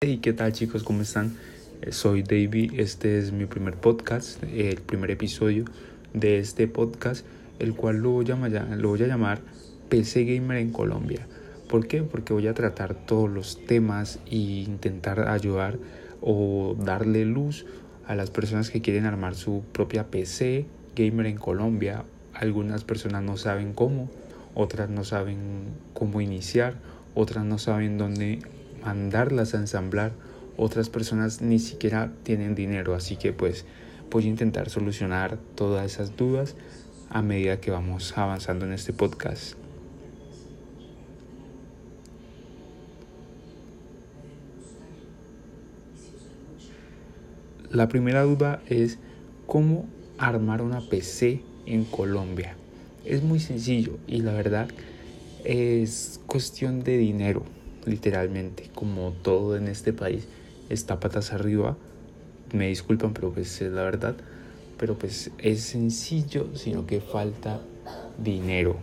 Hey, ¿qué tal chicos? ¿Cómo están? Eh, soy David, este es mi primer podcast, el primer episodio de este podcast, el cual lo voy a, lo voy a llamar PC Gamer en Colombia. ¿Por qué? Porque voy a tratar todos los temas e intentar ayudar o darle luz a las personas que quieren armar su propia PC Gamer en Colombia. Algunas personas no saben cómo, otras no saben cómo iniciar, otras no saben dónde mandarlas a ensamblar, otras personas ni siquiera tienen dinero, así que pues voy a intentar solucionar todas esas dudas a medida que vamos avanzando en este podcast. La primera duda es cómo armar una PC en Colombia. Es muy sencillo y la verdad es cuestión de dinero literalmente, como todo en este país está patas arriba. Me disculpan, pero pues es la verdad. Pero pues es sencillo, sino que falta dinero.